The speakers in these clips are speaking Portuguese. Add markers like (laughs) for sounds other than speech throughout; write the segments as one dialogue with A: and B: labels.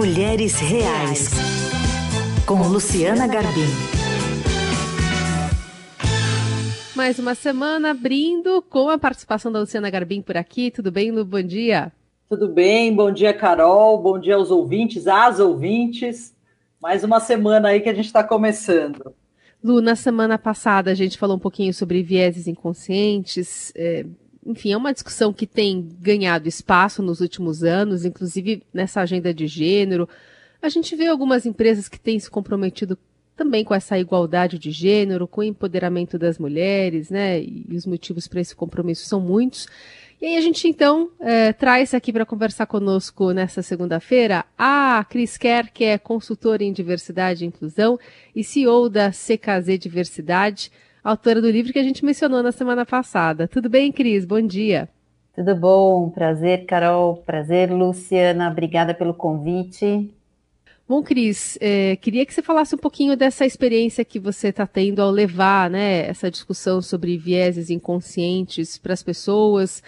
A: Mulheres Reais, com Luciana Garbim.
B: Mais uma semana abrindo com a participação da Luciana Garbim por aqui. Tudo bem, Lu? Bom dia.
C: Tudo bem, bom dia, Carol. Bom dia aos ouvintes, às ouvintes. Mais uma semana aí que a gente está começando.
B: Lu, na semana passada a gente falou um pouquinho sobre vieses inconscientes. É, enfim, é uma discussão que tem ganhado espaço nos últimos anos, inclusive nessa agenda de gênero. A gente vê algumas empresas que têm se comprometido também com essa igualdade de gênero, com o empoderamento das mulheres, né? E os motivos para esse compromisso são muitos. E aí a gente então é, traz aqui para conversar conosco nessa segunda-feira a Cris Kerr, que é consultora em diversidade e inclusão e CEO da CKZ Diversidade autora do livro que a gente mencionou na semana passada. Tudo bem, Cris? Bom dia.
D: Tudo bom, prazer, Carol, prazer, Luciana, obrigada pelo convite.
B: Bom, Cris, é, queria que você falasse um pouquinho dessa experiência que você está tendo ao levar né, essa discussão sobre vieses inconscientes para as pessoas.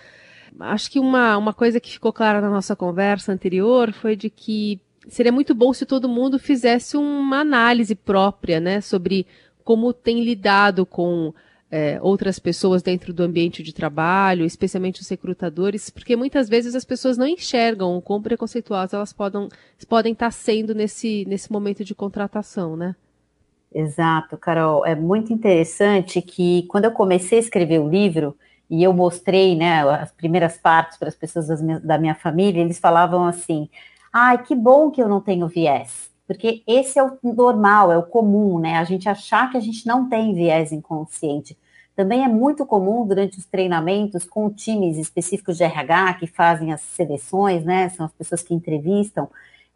B: Acho que uma, uma coisa que ficou clara na nossa conversa anterior foi de que seria muito bom se todo mundo fizesse uma análise própria né, sobre como tem lidado com é, outras pessoas dentro do ambiente de trabalho, especialmente os recrutadores, porque muitas vezes as pessoas não enxergam o quão preconceituosas elas podem, estar sendo nesse, nesse momento de contratação, né?
D: Exato, Carol. É muito interessante que quando eu comecei a escrever o livro e eu mostrei né, as primeiras partes para as pessoas da minha família, eles falavam assim: ai, que bom que eu não tenho viés porque esse é o normal, é o comum, né? A gente achar que a gente não tem viés inconsciente. Também é muito comum durante os treinamentos com times específicos de RH que fazem as seleções, né? São as pessoas que entrevistam,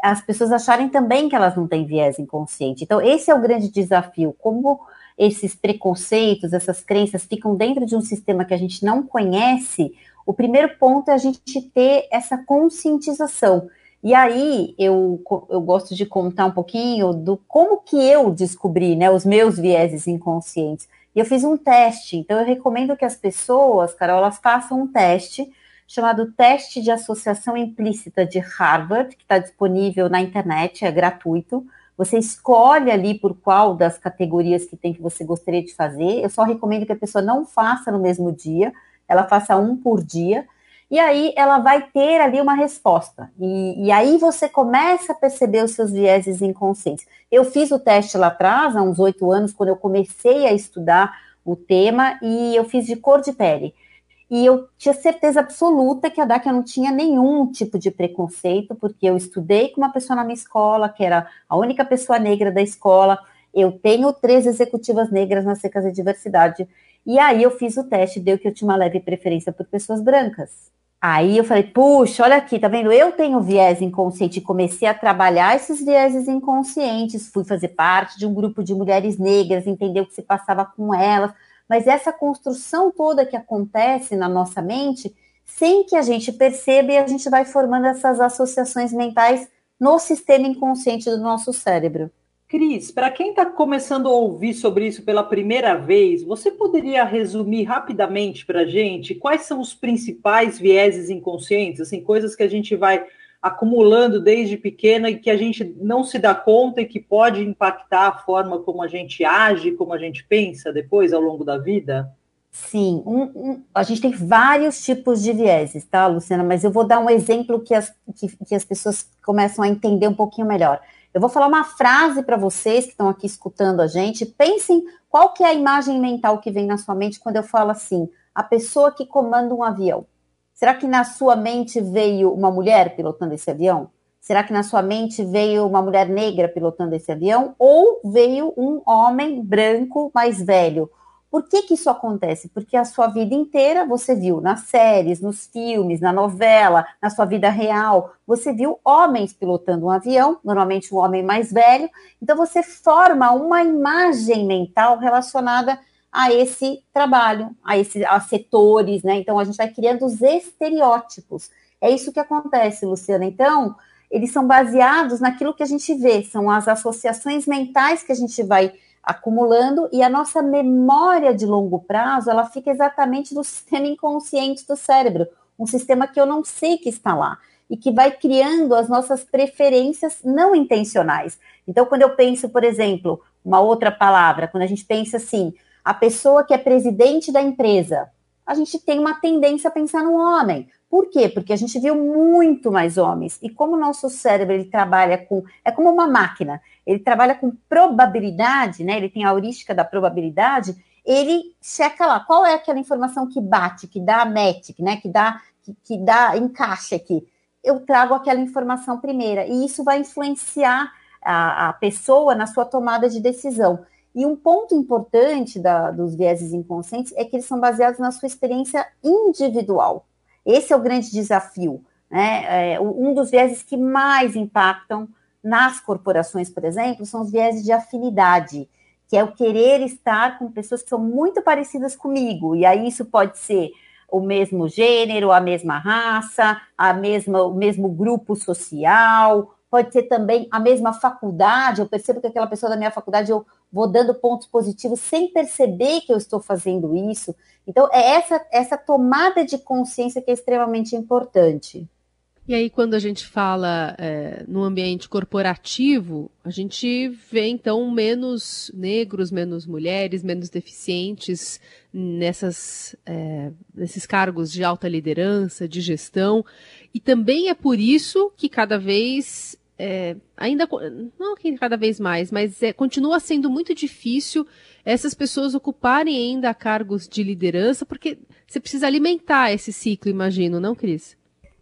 D: as pessoas acharem também que elas não têm viés inconsciente. Então, esse é o grande desafio, como esses preconceitos, essas crenças ficam dentro de um sistema que a gente não conhece. O primeiro ponto é a gente ter essa conscientização e aí eu, eu gosto de contar um pouquinho do como que eu descobri né, os meus vieses inconscientes. E eu fiz um teste, então eu recomendo que as pessoas, Carol, elas façam um teste chamado Teste de Associação Implícita de Harvard, que está disponível na internet, é gratuito. Você escolhe ali por qual das categorias que tem que você gostaria de fazer. Eu só recomendo que a pessoa não faça no mesmo dia, ela faça um por dia e aí ela vai ter ali uma resposta. E, e, aí você começa a perceber os seus vieses inconscientes. Eu fiz o teste lá atrás, há uns oito anos, quando eu comecei a estudar o tema, e eu fiz de cor de pele. E eu tinha certeza absoluta que a DAC não tinha nenhum tipo de preconceito, porque eu estudei com uma pessoa na minha escola, que era a única pessoa negra da escola. Eu tenho três executivas negras na Secas de Diversidade. E aí eu fiz o teste, deu que eu tinha uma leve preferência por pessoas brancas. Aí eu falei, puxa, olha aqui, tá vendo? Eu tenho viés inconsciente e comecei a trabalhar esses vieses inconscientes, fui fazer parte de um grupo de mulheres negras, entender o que se passava com elas, mas essa construção toda que acontece na nossa mente, sem que a gente perceba, e a gente vai formando essas associações mentais no sistema inconsciente do nosso cérebro.
C: Cris, para quem está começando a ouvir sobre isso pela primeira vez, você poderia resumir rapidamente para a gente quais são os principais vieses inconscientes, assim, coisas que a gente vai acumulando desde pequena e que a gente não se dá conta e que pode impactar a forma como a gente age, como a gente pensa depois ao longo da vida?
D: Sim, um, um, a gente tem vários tipos de vieses, tá, Luciana? Mas eu vou dar um exemplo que as, que, que as pessoas começam a entender um pouquinho melhor. Eu vou falar uma frase para vocês que estão aqui escutando a gente. Pensem qual que é a imagem mental que vem na sua mente quando eu falo assim, a pessoa que comanda um avião. Será que na sua mente veio uma mulher pilotando esse avião? Será que na sua mente veio uma mulher negra pilotando esse avião? Ou veio um homem branco mais velho? Por que, que isso acontece? Porque a sua vida inteira você viu nas séries, nos filmes, na novela, na sua vida real, você viu homens pilotando um avião, normalmente um homem mais velho, então você forma uma imagem mental relacionada a esse trabalho, a esses a setores, né? Então a gente vai criando os estereótipos. É isso que acontece, Luciana. Então, eles são baseados naquilo que a gente vê, são as associações mentais que a gente vai acumulando e a nossa memória de longo prazo, ela fica exatamente no (laughs) sistema inconsciente do cérebro, um sistema que eu não sei que está lá. e que vai criando as nossas preferências não intencionais. Então, quando eu penso, por exemplo, uma outra palavra, quando a gente pensa assim, a pessoa que é presidente da empresa, a gente tem uma tendência a pensar no homem. Por quê? Porque a gente viu muito mais homens. E como o nosso cérebro ele trabalha com. É como uma máquina, ele trabalha com probabilidade, né? Ele tem a heurística da probabilidade, ele checa lá qual é aquela informação que bate, que dá match, né? Que dá, que, que dá encaixe aqui. Eu trago aquela informação primeira. E isso vai influenciar a, a pessoa na sua tomada de decisão. E um ponto importante da, dos vieses inconscientes é que eles são baseados na sua experiência individual. Esse é o grande desafio. Né? É, um dos vieses que mais impactam nas corporações, por exemplo, são os vieses de afinidade, que é o querer estar com pessoas que são muito parecidas comigo. E aí isso pode ser o mesmo gênero, a mesma raça, a mesma, o mesmo grupo social, pode ser também a mesma faculdade. Eu percebo que aquela pessoa da minha faculdade eu vou dando pontos positivos sem perceber que eu estou fazendo isso. Então, é essa, essa tomada de consciência que é extremamente importante.
B: E aí, quando a gente fala é, no ambiente corporativo, a gente vê então menos negros, menos mulheres, menos deficientes nessas, é, nesses cargos de alta liderança, de gestão. E também é por isso que cada vez é, ainda não que cada vez mais, mas é, continua sendo muito difícil essas pessoas ocuparem ainda cargos de liderança, porque você precisa alimentar esse ciclo, imagino, não, Cris?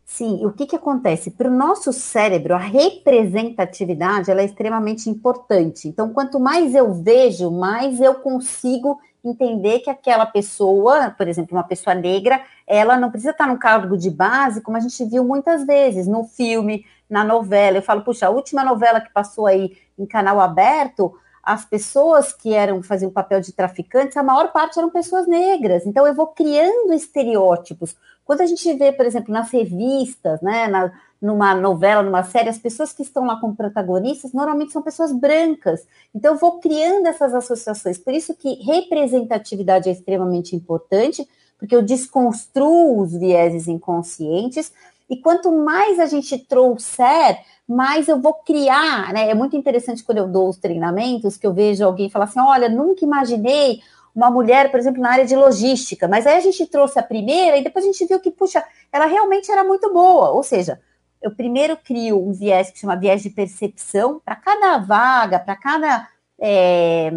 D: Sim, o que, que acontece? Para o nosso cérebro, a representatividade ela é extremamente importante. Então, quanto mais eu vejo, mais eu consigo entender que aquela pessoa, por exemplo, uma pessoa negra, ela não precisa estar no cargo de base, como a gente viu muitas vezes no filme, na novela. Eu falo, puxa, a última novela que passou aí em canal aberto, as pessoas que eram faziam papel de traficantes, a maior parte eram pessoas negras. Então eu vou criando estereótipos. Quando a gente vê, por exemplo, nas revistas, né, na, numa novela, numa série, as pessoas que estão lá como protagonistas normalmente são pessoas brancas. Então eu vou criando essas associações. Por isso que representatividade é extremamente importante, porque eu desconstruo os vieses inconscientes. E quanto mais a gente trouxer mais eu vou criar, né? É muito interessante quando eu dou os treinamentos que eu vejo alguém falar assim: olha, nunca imaginei uma mulher, por exemplo, na área de logística, mas aí a gente trouxe a primeira e depois a gente viu que, puxa, ela realmente era muito boa. Ou seja, eu primeiro crio um viés que chama viés de percepção para cada vaga, para cada é,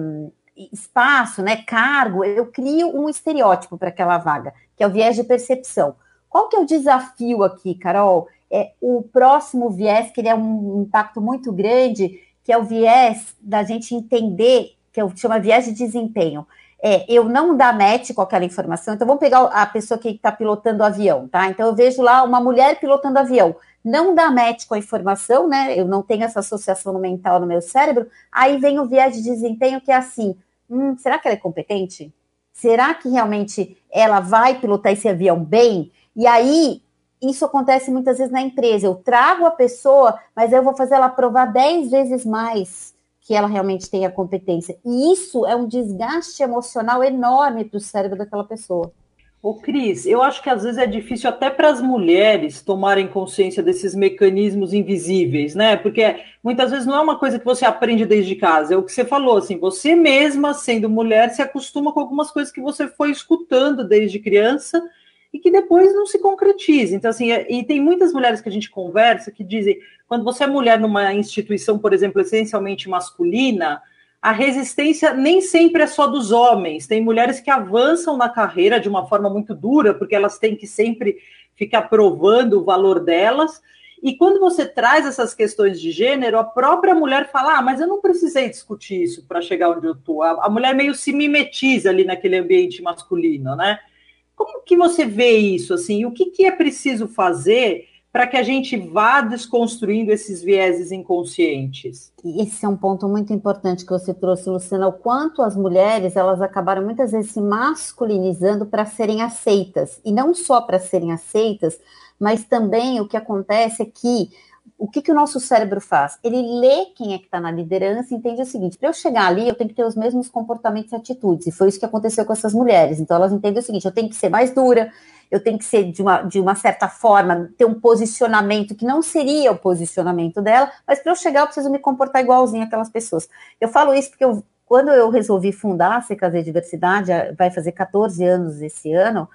D: espaço, né, cargo, eu crio um estereótipo para aquela vaga, que é o viés de percepção. Qual que é o desafio aqui, Carol? é, o próximo viés, que ele é um impacto muito grande, que é o viés da gente entender, que eu chamo viés de desempenho. É, eu não dar match com aquela informação. Então, vamos pegar a pessoa que está pilotando avião, tá? Então, eu vejo lá uma mulher pilotando avião. Não dá match com a informação, né? Eu não tenho essa associação mental no meu cérebro. Aí vem o viés de desempenho, que é assim: hum, será que ela é competente? Será que realmente ela vai pilotar esse avião bem? E aí isso acontece muitas vezes na empresa. Eu trago a pessoa, mas eu vou fazer ela provar 10 vezes mais que ela realmente tem a competência. E isso é um desgaste emocional enorme para o cérebro daquela pessoa.
C: Ô, Cris, eu acho que às vezes é difícil até para as mulheres tomarem consciência desses mecanismos invisíveis, né? Porque muitas vezes não é uma coisa que você aprende desde casa, é o que você falou, assim, você mesma, sendo mulher, se acostuma com algumas coisas que você foi escutando desde criança e que depois não se concretiza. Então, assim, é, e tem muitas mulheres que a gente conversa que dizem, quando você é mulher numa instituição, por exemplo, essencialmente masculina, a resistência nem sempre é só dos homens. Tem mulheres que avançam na carreira de uma forma muito dura, porque elas têm que sempre ficar provando o valor delas. E quando você traz essas questões de gênero, a própria mulher fala: Ah, mas eu não precisei discutir isso para chegar onde eu estou. A mulher meio se mimetiza ali naquele ambiente masculino, né? Como que você vê isso? Assim, o que, que é preciso fazer para que a gente vá desconstruindo esses vieses inconscientes?
D: Esse é um ponto muito importante que você trouxe, Luciana, o quanto as mulheres elas acabaram muitas vezes se masculinizando para serem aceitas, e não só para serem aceitas, mas também o que acontece é que o que, que o nosso cérebro faz? Ele lê quem é que está na liderança e entende o seguinte: para eu chegar ali, eu tenho que ter os mesmos comportamentos e atitudes. E foi isso que aconteceu com essas mulheres. Então, elas entendem o seguinte: eu tenho que ser mais dura, eu tenho que ser de uma, de uma certa forma, ter um posicionamento que não seria o posicionamento dela, mas para eu chegar eu preciso me comportar igualzinho aquelas pessoas. Eu falo isso porque eu, quando eu resolvi fundar a CKZ Diversidade, vai fazer 14 anos esse ano,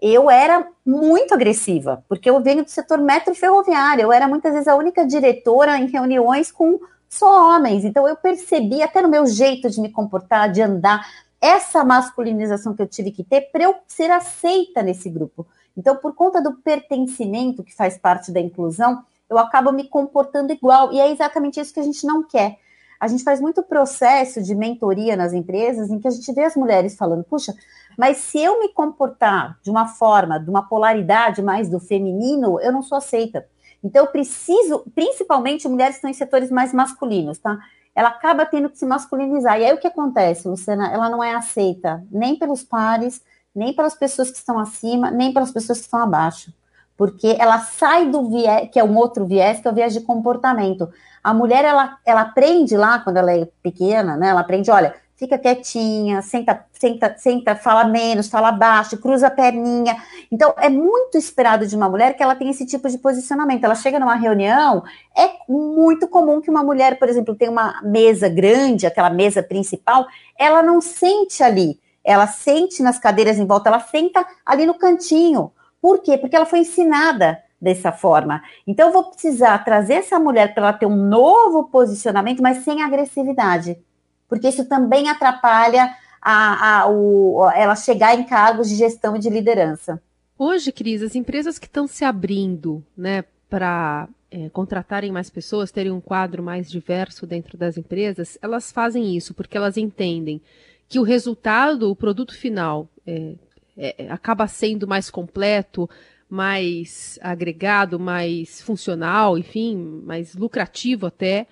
D: eu era muito agressiva, porque eu venho do setor metro ferroviário, eu era muitas vezes a única diretora em reuniões com só homens, então eu percebi até no meu jeito de me comportar, de andar, essa masculinização que eu tive que ter para eu ser aceita nesse grupo. Então, por conta do pertencimento que faz parte da inclusão, eu acabo me comportando igual, e é exatamente isso que a gente não quer. A gente faz muito processo de mentoria nas empresas em que a gente vê as mulheres falando, puxa, mas se eu me comportar de uma forma, de uma polaridade mais do feminino, eu não sou aceita. Então, eu preciso, principalmente mulheres que estão em setores mais masculinos, tá? ela acaba tendo que se masculinizar. E aí o que acontece, Luciana? Ela não é aceita nem pelos pares, nem pelas pessoas que estão acima, nem pelas pessoas que estão abaixo. Porque ela sai do viés, que é um outro viés, que é o viés de comportamento. A mulher, ela, ela aprende lá, quando ela é pequena, né? Ela aprende, olha, fica quietinha, senta, senta, senta, fala menos, fala baixo, cruza a perninha. Então, é muito esperado de uma mulher que ela tenha esse tipo de posicionamento. Ela chega numa reunião, é muito comum que uma mulher, por exemplo, tenha uma mesa grande, aquela mesa principal, ela não sente ali, ela sente nas cadeiras em volta, ela senta ali no cantinho. Por quê? Porque ela foi ensinada dessa forma. Então, eu vou precisar trazer essa mulher para ela ter um novo posicionamento, mas sem agressividade porque isso também atrapalha a, a, o, ela chegar em cargos de gestão e de liderança.
B: Hoje, Cris, as empresas que estão se abrindo né, para é, contratarem mais pessoas, terem um quadro mais diverso dentro das empresas, elas fazem isso porque elas entendem que o resultado, o produto final, é, é, acaba sendo mais completo, mais agregado, mais funcional, enfim, mais lucrativo até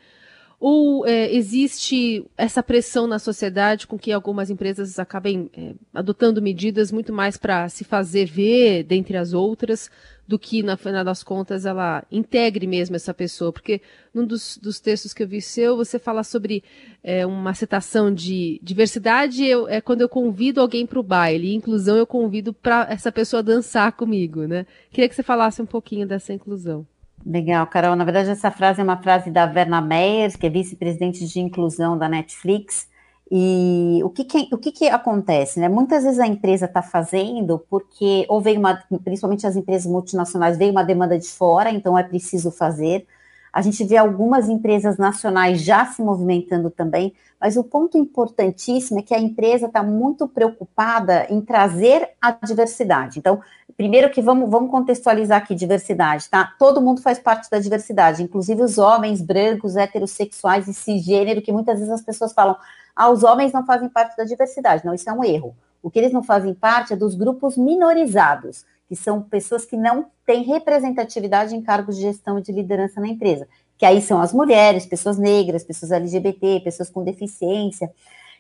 B: ou é, existe essa pressão na sociedade com que algumas empresas acabem é, adotando medidas muito mais para se fazer ver dentre as outras do que, na final das contas, ela integre mesmo essa pessoa? Porque num dos, dos textos que eu vi seu, você fala sobre é, uma citação de diversidade eu, é quando eu convido alguém para o baile, inclusão eu convido para essa pessoa dançar comigo, né? Queria que você falasse um pouquinho dessa inclusão.
D: Legal, Carol. Na verdade, essa frase é uma frase da Verna Meyers, que é vice-presidente de inclusão da Netflix. E o que, que o que, que, acontece? Né? Muitas vezes a empresa está fazendo porque, ou veio uma, principalmente as empresas multinacionais, veio uma demanda de fora, então é preciso fazer. A gente vê algumas empresas nacionais já se movimentando também, mas o ponto importantíssimo é que a empresa está muito preocupada em trazer a diversidade. Então, primeiro que vamos, vamos contextualizar aqui diversidade, tá? Todo mundo faz parte da diversidade, inclusive os homens brancos, heterossexuais e cisgênero, que muitas vezes as pessoas falam, ah, os homens não fazem parte da diversidade. Não, isso é um erro. O que eles não fazem parte é dos grupos minorizados, que são pessoas que não têm representatividade em cargos de gestão e de liderança na empresa, que aí são as mulheres, pessoas negras, pessoas LGBT, pessoas com deficiência.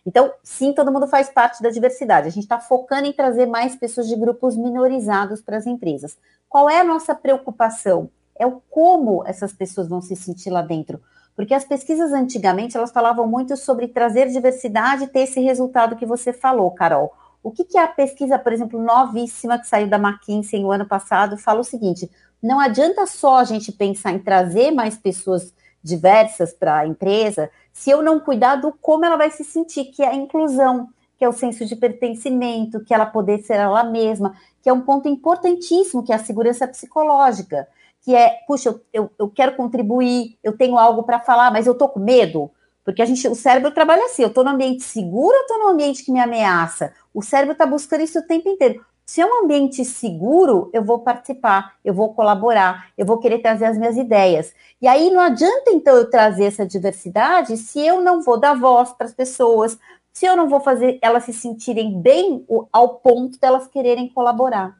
D: Então, sim, todo mundo faz parte da diversidade. A gente está focando em trazer mais pessoas de grupos minorizados para as empresas. Qual é a nossa preocupação? É o como essas pessoas vão se sentir lá dentro. Porque as pesquisas antigamente, elas falavam muito sobre trazer diversidade e ter esse resultado que você falou, Carol. O que, que a pesquisa, por exemplo, novíssima que saiu da McKinsey no ano passado, fala o seguinte: não adianta só a gente pensar em trazer mais pessoas diversas para a empresa, se eu não cuidar do como ela vai se sentir, que é a inclusão, que é o senso de pertencimento, que ela poder ser ela mesma, que é um ponto importantíssimo, que é a segurança psicológica, que é, puxa, eu, eu, eu quero contribuir, eu tenho algo para falar, mas eu tô com medo, porque a gente, o cérebro trabalha assim, eu estou no ambiente seguro ou estou no ambiente que me ameaça? O cérebro está buscando isso o tempo inteiro. Se é um ambiente seguro, eu vou participar, eu vou colaborar, eu vou querer trazer as minhas ideias. E aí não adianta então eu trazer essa diversidade se eu não vou dar voz para as pessoas, se eu não vou fazer elas se sentirem bem ao ponto delas quererem colaborar.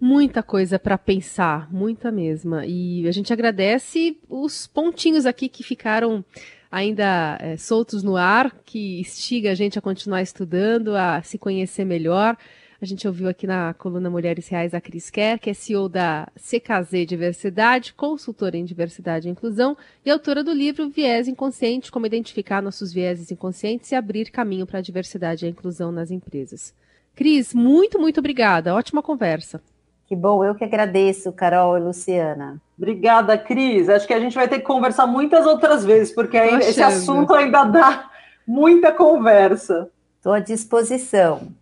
B: Muita coisa para pensar, muita mesma. E a gente agradece os pontinhos aqui que ficaram ainda é, soltos no ar, que instiga a gente a continuar estudando, a se conhecer melhor. A gente ouviu aqui na coluna Mulheres Reais a Cris Kerr, que é CEO da CKZ Diversidade, consultora em diversidade e inclusão e autora do livro Viés Inconsciente, como identificar nossos vieses inconscientes e abrir caminho para a diversidade e a inclusão nas empresas. Cris, muito, muito obrigada. Ótima conversa.
D: Que bom, eu que agradeço, Carol e Luciana.
C: Obrigada, Cris. Acho que a gente vai ter que conversar muitas outras vezes, porque aí esse assunto ainda dá muita conversa.
D: Estou à disposição.